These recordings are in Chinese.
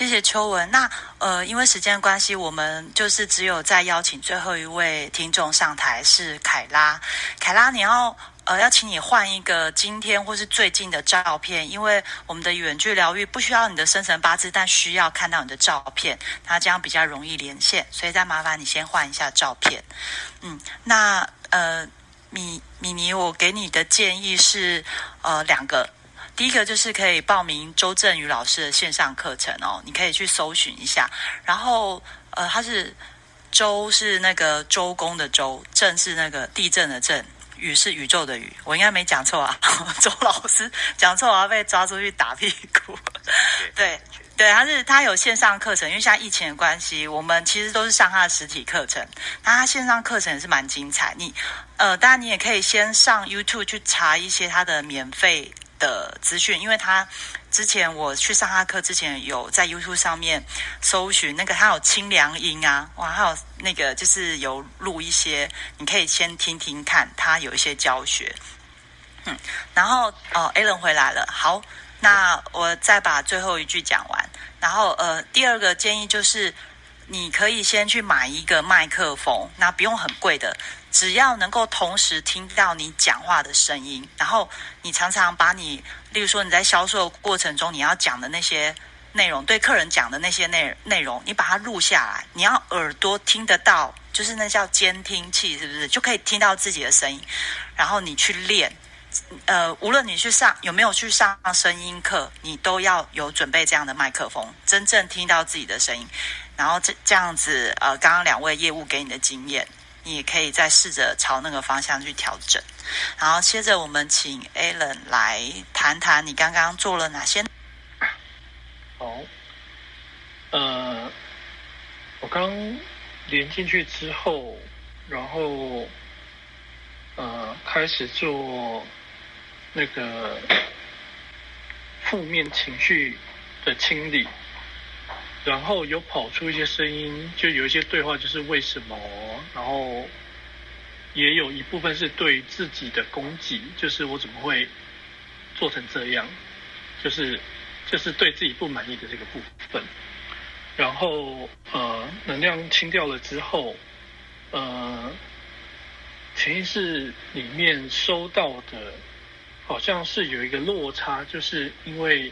谢谢秋文。那呃，因为时间关系，我们就是只有再邀请最后一位听众上台，是凯拉。凯拉，你要呃，要请你换一个今天或是最近的照片，因为我们的远距疗愈不需要你的生辰八字，但需要看到你的照片，那这样比较容易连线。所以再麻烦你先换一下照片。嗯，那呃，米米妮，我给你的建议是呃两个。第一个就是可以报名周振宇老师的线上课程哦，你可以去搜寻一下。然后，呃，他是周是那个周公的周，震是那个地震的震，宇是宇宙的宇，我应该没讲错啊。周老师讲错，我要被抓出去打屁股。对对，他是他有线上课程，因为现在疫情的关系，我们其实都是上他的实体课程。那他线上课程也是蛮精彩。你呃，当然你也可以先上 YouTube 去查一些他的免费。的资讯，因为他之前我去上他课之前，有在 YouTube 上面搜寻那个他有清凉音啊，哇，还有那个就是有录一些，你可以先听听看，他有一些教学。嗯，然后哦，Alan 回来了，好，那我再把最后一句讲完。然后呃，第二个建议就是，你可以先去买一个麦克风，那不用很贵的。只要能够同时听到你讲话的声音，然后你常常把你，例如说你在销售过程中你要讲的那些内容，对客人讲的那些内内容，你把它录下来，你要耳朵听得到，就是那叫监听器，是不是就可以听到自己的声音？然后你去练，呃，无论你去上有没有去上声音课，你都要有准备这样的麦克风，真正听到自己的声音。然后这这样子，呃，刚刚两位业务给你的经验。你也可以再试着朝那个方向去调整。然后接着我们请 Alan 来谈谈你刚刚做了哪些。好，呃，我刚连进去之后，然后呃开始做那个负面情绪的清理。然后有跑出一些声音，就有一些对话，就是为什么？然后也有一部分是对自己的攻击，就是我怎么会做成这样？就是就是对自己不满意的这个部分。然后呃，能量清掉了之后，呃，潜意识里面收到的，好像是有一个落差，就是因为。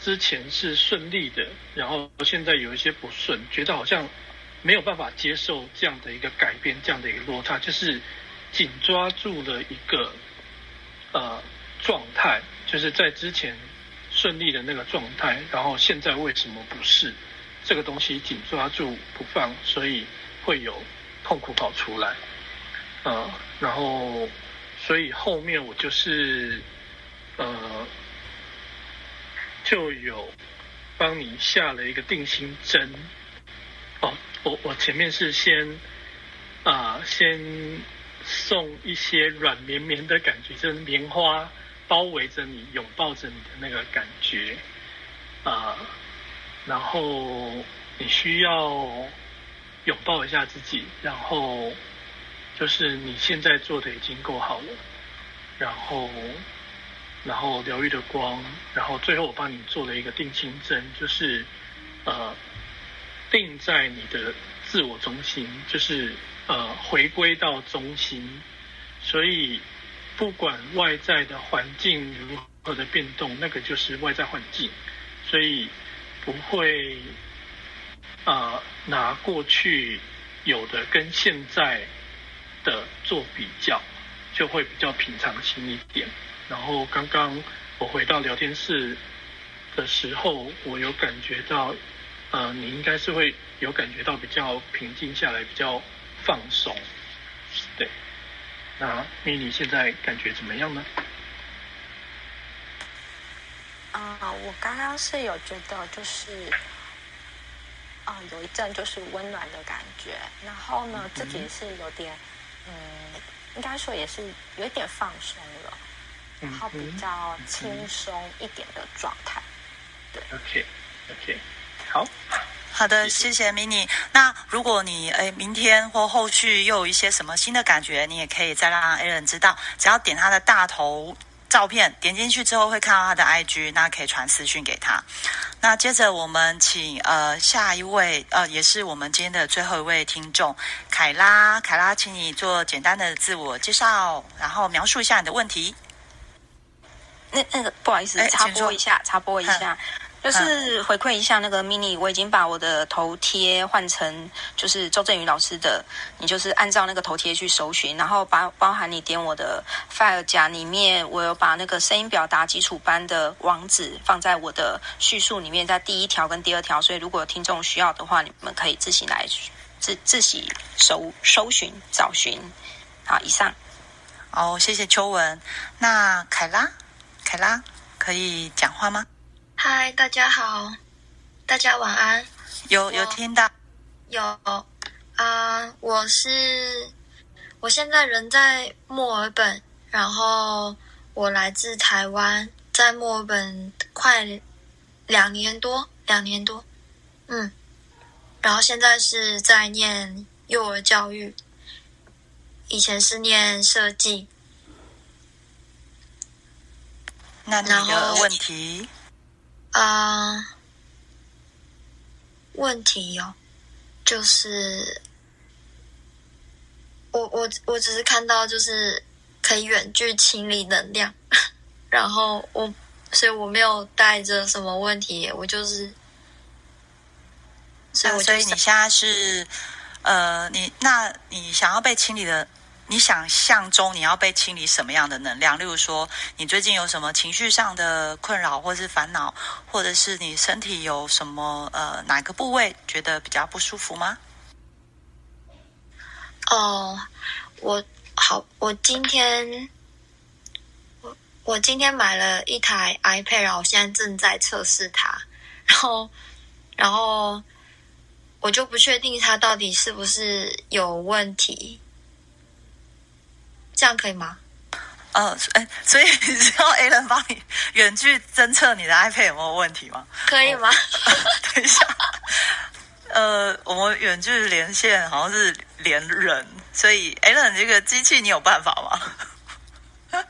之前是顺利的，然后现在有一些不顺，觉得好像没有办法接受这样的一个改变，这样的一个落差，就是紧抓住了一个呃状态，就是在之前顺利的那个状态，然后现在为什么不是这个东西紧抓住不放，所以会有痛苦跑出来，呃，然后所以后面我就是呃。就有帮你下了一个定心针哦，我我前面是先啊先送一些软绵绵的感觉，就是棉花包围着你，拥抱着你的那个感觉啊，然后你需要拥抱一下自己，然后就是你现在做的已经够好了，然后。然后疗愈的光，然后最后我帮你做了一个定心针，就是呃定在你的自我中心，就是呃回归到中心。所以不管外在的环境如何的变动，那个就是外在环境，所以不会啊拿过去有的跟现在的做比较，就会比较平常心一点。然后刚刚我回到聊天室的时候，我有感觉到，呃，你应该是会有感觉到比较平静下来，比较放松，对。那咪妮现在感觉怎么样呢？啊，我刚刚是有觉得就是，啊，有一阵就是温暖的感觉，然后呢，自己是有点，嗯，应该说也是有一点放松了。然后比较轻松一点的状态，对。OK，OK，好，好的，谢谢 mini。那如果你诶明天或后续又有一些什么新的感觉，你也可以再让 Aaron 知道，只要点他的大头照片，点进去之后会看到他的 IG，那可以传私讯给他。那接着我们请呃下一位呃也是我们今天的最后一位听众凯拉，凯拉，请你做简单的自我介绍，然后描述一下你的问题。那那个不好意思，插播一下，插播一下。就是回馈一下那个 mini，我已经把我的头贴换成就是周振宇老师的，你就是按照那个头贴去搜寻，然后把包含你点我的 file 夹里面，我有把那个声音表达基础班的网址放在我的叙述里面，在第一条跟第二条，所以如果听众需要的话，你们可以自行来自自己搜搜寻找寻。好，以上。哦，谢谢秋文。那凯拉，凯拉可以讲话吗？嗨，大家好，大家晚安。有有听到？有啊，我是我现在人在墨尔本，然后我来自台湾，在墨尔本快两年多，两年多，嗯，然后现在是在念幼儿教育，以前是念设计。那你的问题？啊，问题有，就是我我我只是看到就是可以远距清理能量，然后我所以我没有带着什么问题，我就是，所以所以你现在是呃，你那你想要被清理的。你想象中你要被清理什么样的能量？例如说，你最近有什么情绪上的困扰，或是烦恼，或者是你身体有什么呃哪个部位觉得比较不舒服吗？哦，我好，我今天我我今天买了一台 iPad，然后我现在正在测试它，然后然后我就不确定它到底是不是有问题。这样可以吗？呃，哎，所以你需要 A 人帮你远距侦测你的 iPad 有没有问题吗？可以吗？等一下，呃，我们远距连线好像是连人，所以 A 人这个机器你有办法吗？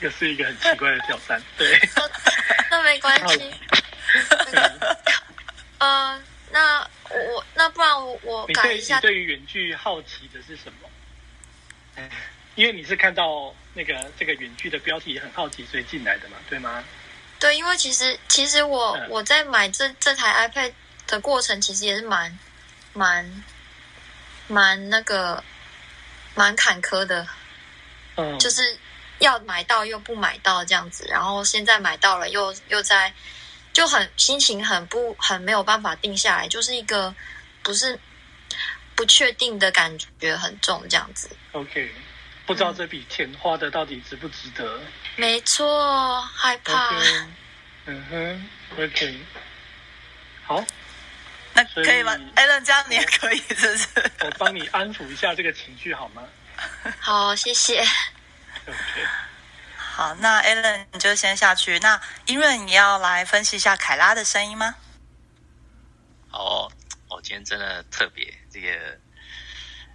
这是一个很奇怪的挑战，对。那没关系。呃，那我那不然我我改一下。对于远距好奇的是什么？因为你是看到那个这个远距的标题很好奇，所以进来的嘛，对吗？对，因为其实其实我我在买这这台 iPad 的过程，其实也是蛮蛮蛮那个蛮坎坷的，嗯，就是要买到又不买到这样子，然后现在买到了又又在就很心情很不很没有办法定下来，就是一个不是。不确定的感觉很重，这样子。OK，不知道这笔钱花的到底值不值得？没错，害怕。嗯哼，OK，好，那可以吗？Allen，这样你也可以，是不是？我帮你安抚一下这个情绪，好吗？好，谢谢。OK，好，那 Allen 你就先下去。那英润，你要来分析一下凯拉的声音吗？好。我今天真的特别，这个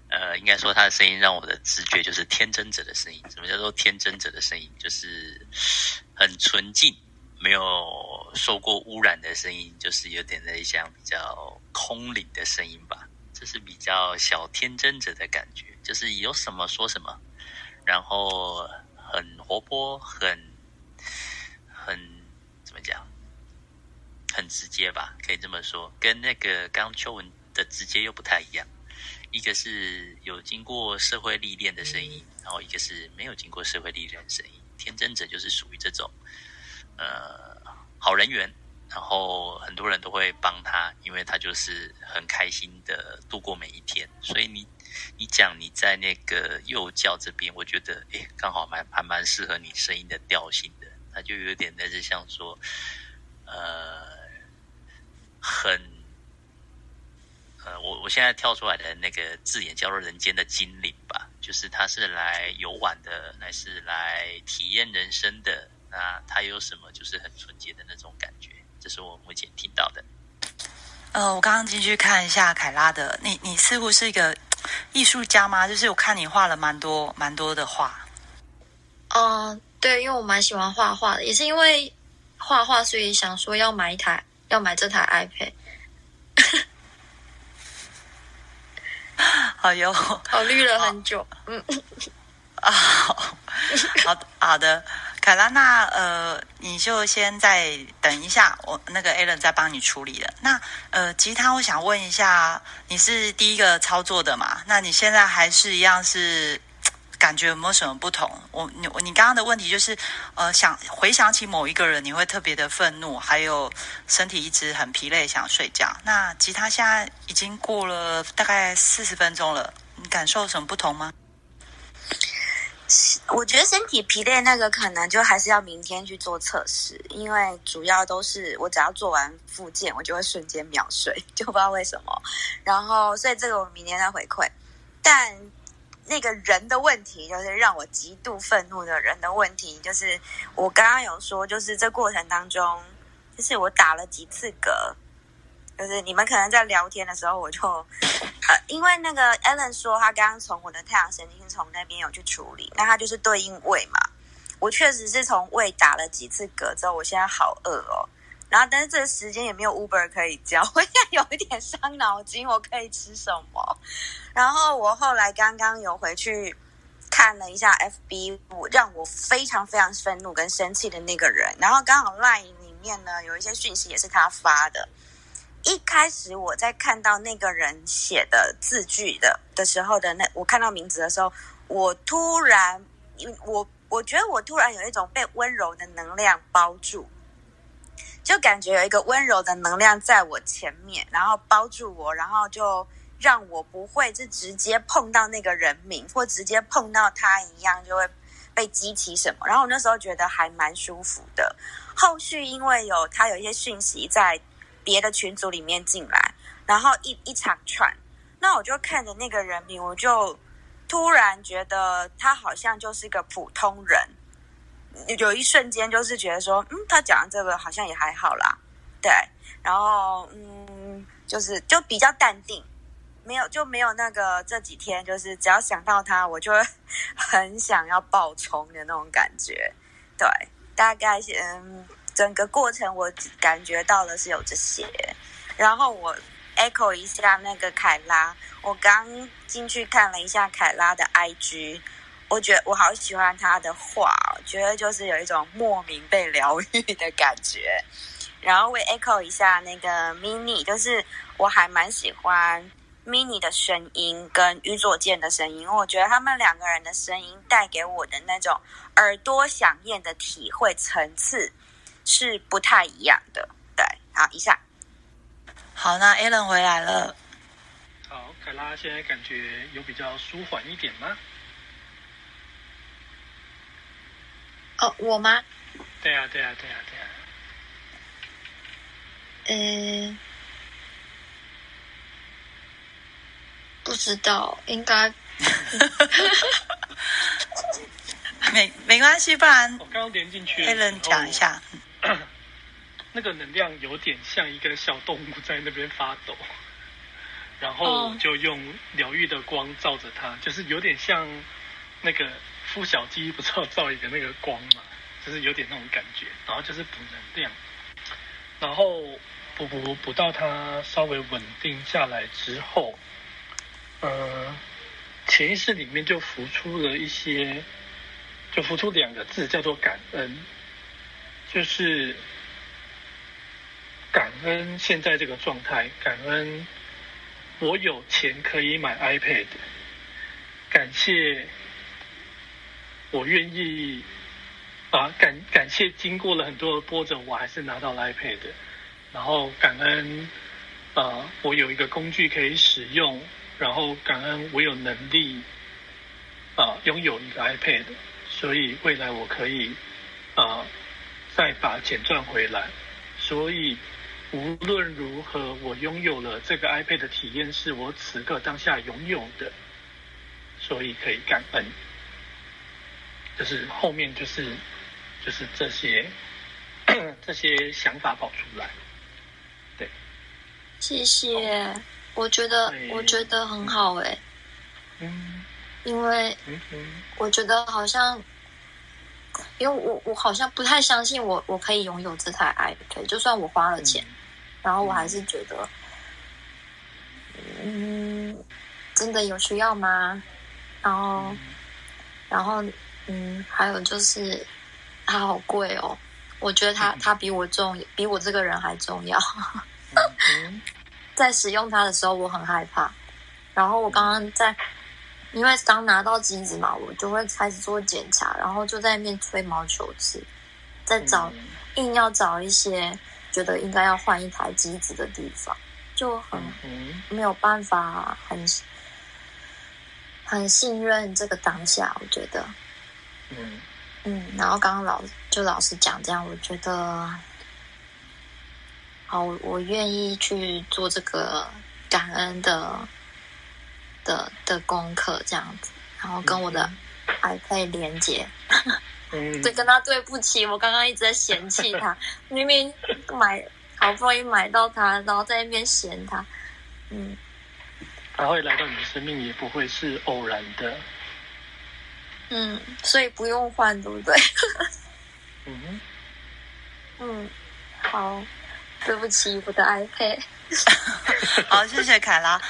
呃，应该说他的声音让我的直觉就是天真者的声音。什么叫做天真者的声音？就是很纯净，没有受过污染的声音，就是有点在像比较空灵的声音吧。这是比较小天真者的感觉，就是有什么说什么，然后很活泼，很很怎么讲？很直接吧，可以这么说，跟那个刚秋文的直接又不太一样。一个是有经过社会历练的声音，然后一个是没有经过社会历练的声音。天真者就是属于这种，呃，好人缘，然后很多人都会帮他，因为他就是很开心的度过每一天。所以你你讲你在那个幼教这边，我觉得诶，刚好蛮还蛮适合你声音的调性的，他就有点类似像说，呃。很，呃，我我现在跳出来的那个字眼叫做“人间的精灵”吧，就是他是来游玩的，还是来体验人生的？那他有什么就是很纯洁的那种感觉？这是我目前听到的。呃，我刚刚进去看一下凯拉的，你你似乎是一个艺术家吗？就是我看你画了蛮多蛮多的画。嗯，对，因为我蛮喜欢画画的，也是因为画画，所以想说要买一台，要买这台 iPad。好哟，考虑了很久，嗯，啊，好好的，凯拉，那呃，你就先再等一下，我那个 Alan 再帮你处理了。那呃，吉他，我想问一下，你是第一个操作的嘛？那你现在还是一样是？感觉有没有什么不同？我你你刚刚的问题就是，呃，想回想起某一个人，你会特别的愤怒，还有身体一直很疲累，想睡觉。那吉他现在已经过了大概四十分钟了，你感受什么不同吗？我觉得身体疲累那个可能就还是要明天去做测试，因为主要都是我只要做完复健，我就会瞬间秒睡，就不知道为什么。然后，所以这个我明天再回馈，但。那个人的问题，就是让我极度愤怒的人的问题，就是我刚刚有说，就是这过程当中，就是我打了几次嗝，就是你们可能在聊天的时候，我就呃，因为那个 Ellen 说他刚刚从我的太阳神经丛那边有去处理，那他就是对应胃嘛，我确实是从胃打了几次嗝之后，我现在好饿哦。然后，但是这个时间也没有 Uber 可以叫，我现在有一点伤脑筋，我可以吃什么？然后我后来刚刚有回去看了一下 FB，我让我非常非常愤怒跟生气的那个人。然后刚好 Line 里面呢有一些讯息也是他发的。一开始我在看到那个人写的字句的的时候的那，我看到名字的时候，我突然，我我觉得我突然有一种被温柔的能量包住。就感觉有一个温柔的能量在我前面，然后包住我，然后就让我不会是直接碰到那个人名，或直接碰到他一样就会被激起什么。然后我那时候觉得还蛮舒服的。后续因为有他有一些讯息在别的群组里面进来，然后一一长串，那我就看着那个人名，我就突然觉得他好像就是个普通人。有一瞬间就是觉得说，嗯，他讲的这个好像也还好啦，对，然后嗯，就是就比较淡定，没有就没有那个这几天就是只要想到他，我就 很想要爆冲的那种感觉，对，大概嗯，整个过程我感觉到的是有这些，然后我 echo 一下那个凯拉，我刚进去看了一下凯拉的 IG。我觉得我好喜欢他的话，觉得就是有一种莫名被疗愈的感觉。然后会 echo 一下那个 mini，就是我还蛮喜欢 mini 的声音跟于佐健的声音，我觉得他们两个人的声音带给我的那种耳朵响应的体会层次是不太一样的。对，好，以下。好，那 Alan 回来了。好，凯拉现在感觉有比较舒缓一点吗？哦，我吗？对呀，对呀，对呀，对呀。嗯，不知道，应该。没没关系，不然我刚刚连进去。黑人讲一下，那个能量有点像一个小动物在那边发抖，然后就用疗愈的光照着它，就是有点像那个。孵小鸡不是要照一个那个光嘛，就是有点那种感觉，然后就是补能量，然后补补补到它稍微稳定下来之后，呃，潜意识里面就浮出了一些，就浮出两个字叫做感恩，就是感恩现在这个状态，感恩我有钱可以买 iPad，感谢。我愿意啊，感感谢经过了很多的波折，我还是拿到了 iPad。然后感恩啊，我有一个工具可以使用，然后感恩我有能力啊拥有一个 iPad，所以未来我可以啊再把钱赚回来。所以无论如何，我拥有了这个 iPad 的体验是我此刻当下拥有的，所以可以感恩。就是后面就是就是这些 这些想法跑出来，对，谢谢，我觉得我觉得很好哎，嗯，因为我觉得好像因为我我好像不太相信我我可以拥有这台 iPad，就算我花了钱，然后我还是觉得，嗯，真的有需要吗？然后，然后，嗯，还有就是它好贵哦，我觉得它它比我重，比我这个人还重要。嗯 在使用它的时候，我很害怕。然后我刚刚在，因为刚拿到机子嘛，我就会开始做检查，然后就在那边吹毛求疵，在找硬要找一些觉得应该要换一台机子的地方，就很嗯没有办法很很信任这个当下，我觉得，嗯嗯，然后刚刚老就老师讲这样，我觉得，好，我我愿意去做这个感恩的的的功课，这样子，然后跟我的 iPad 连接，嗯，对，跟他对不起，我刚刚一直在嫌弃他，明明买好不容易买到他，然后在那边嫌他，嗯，他会来到你的生命，也不会是偶然的。嗯，所以不用换，对不对？嗯嗯，好，对不起，我的 iPad。好，谢谢凯拉。